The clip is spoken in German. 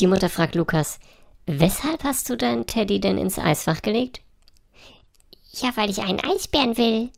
Die Mutter fragt Lukas, weshalb hast du deinen Teddy denn ins Eisfach gelegt? Ja, weil ich einen Eisbären will.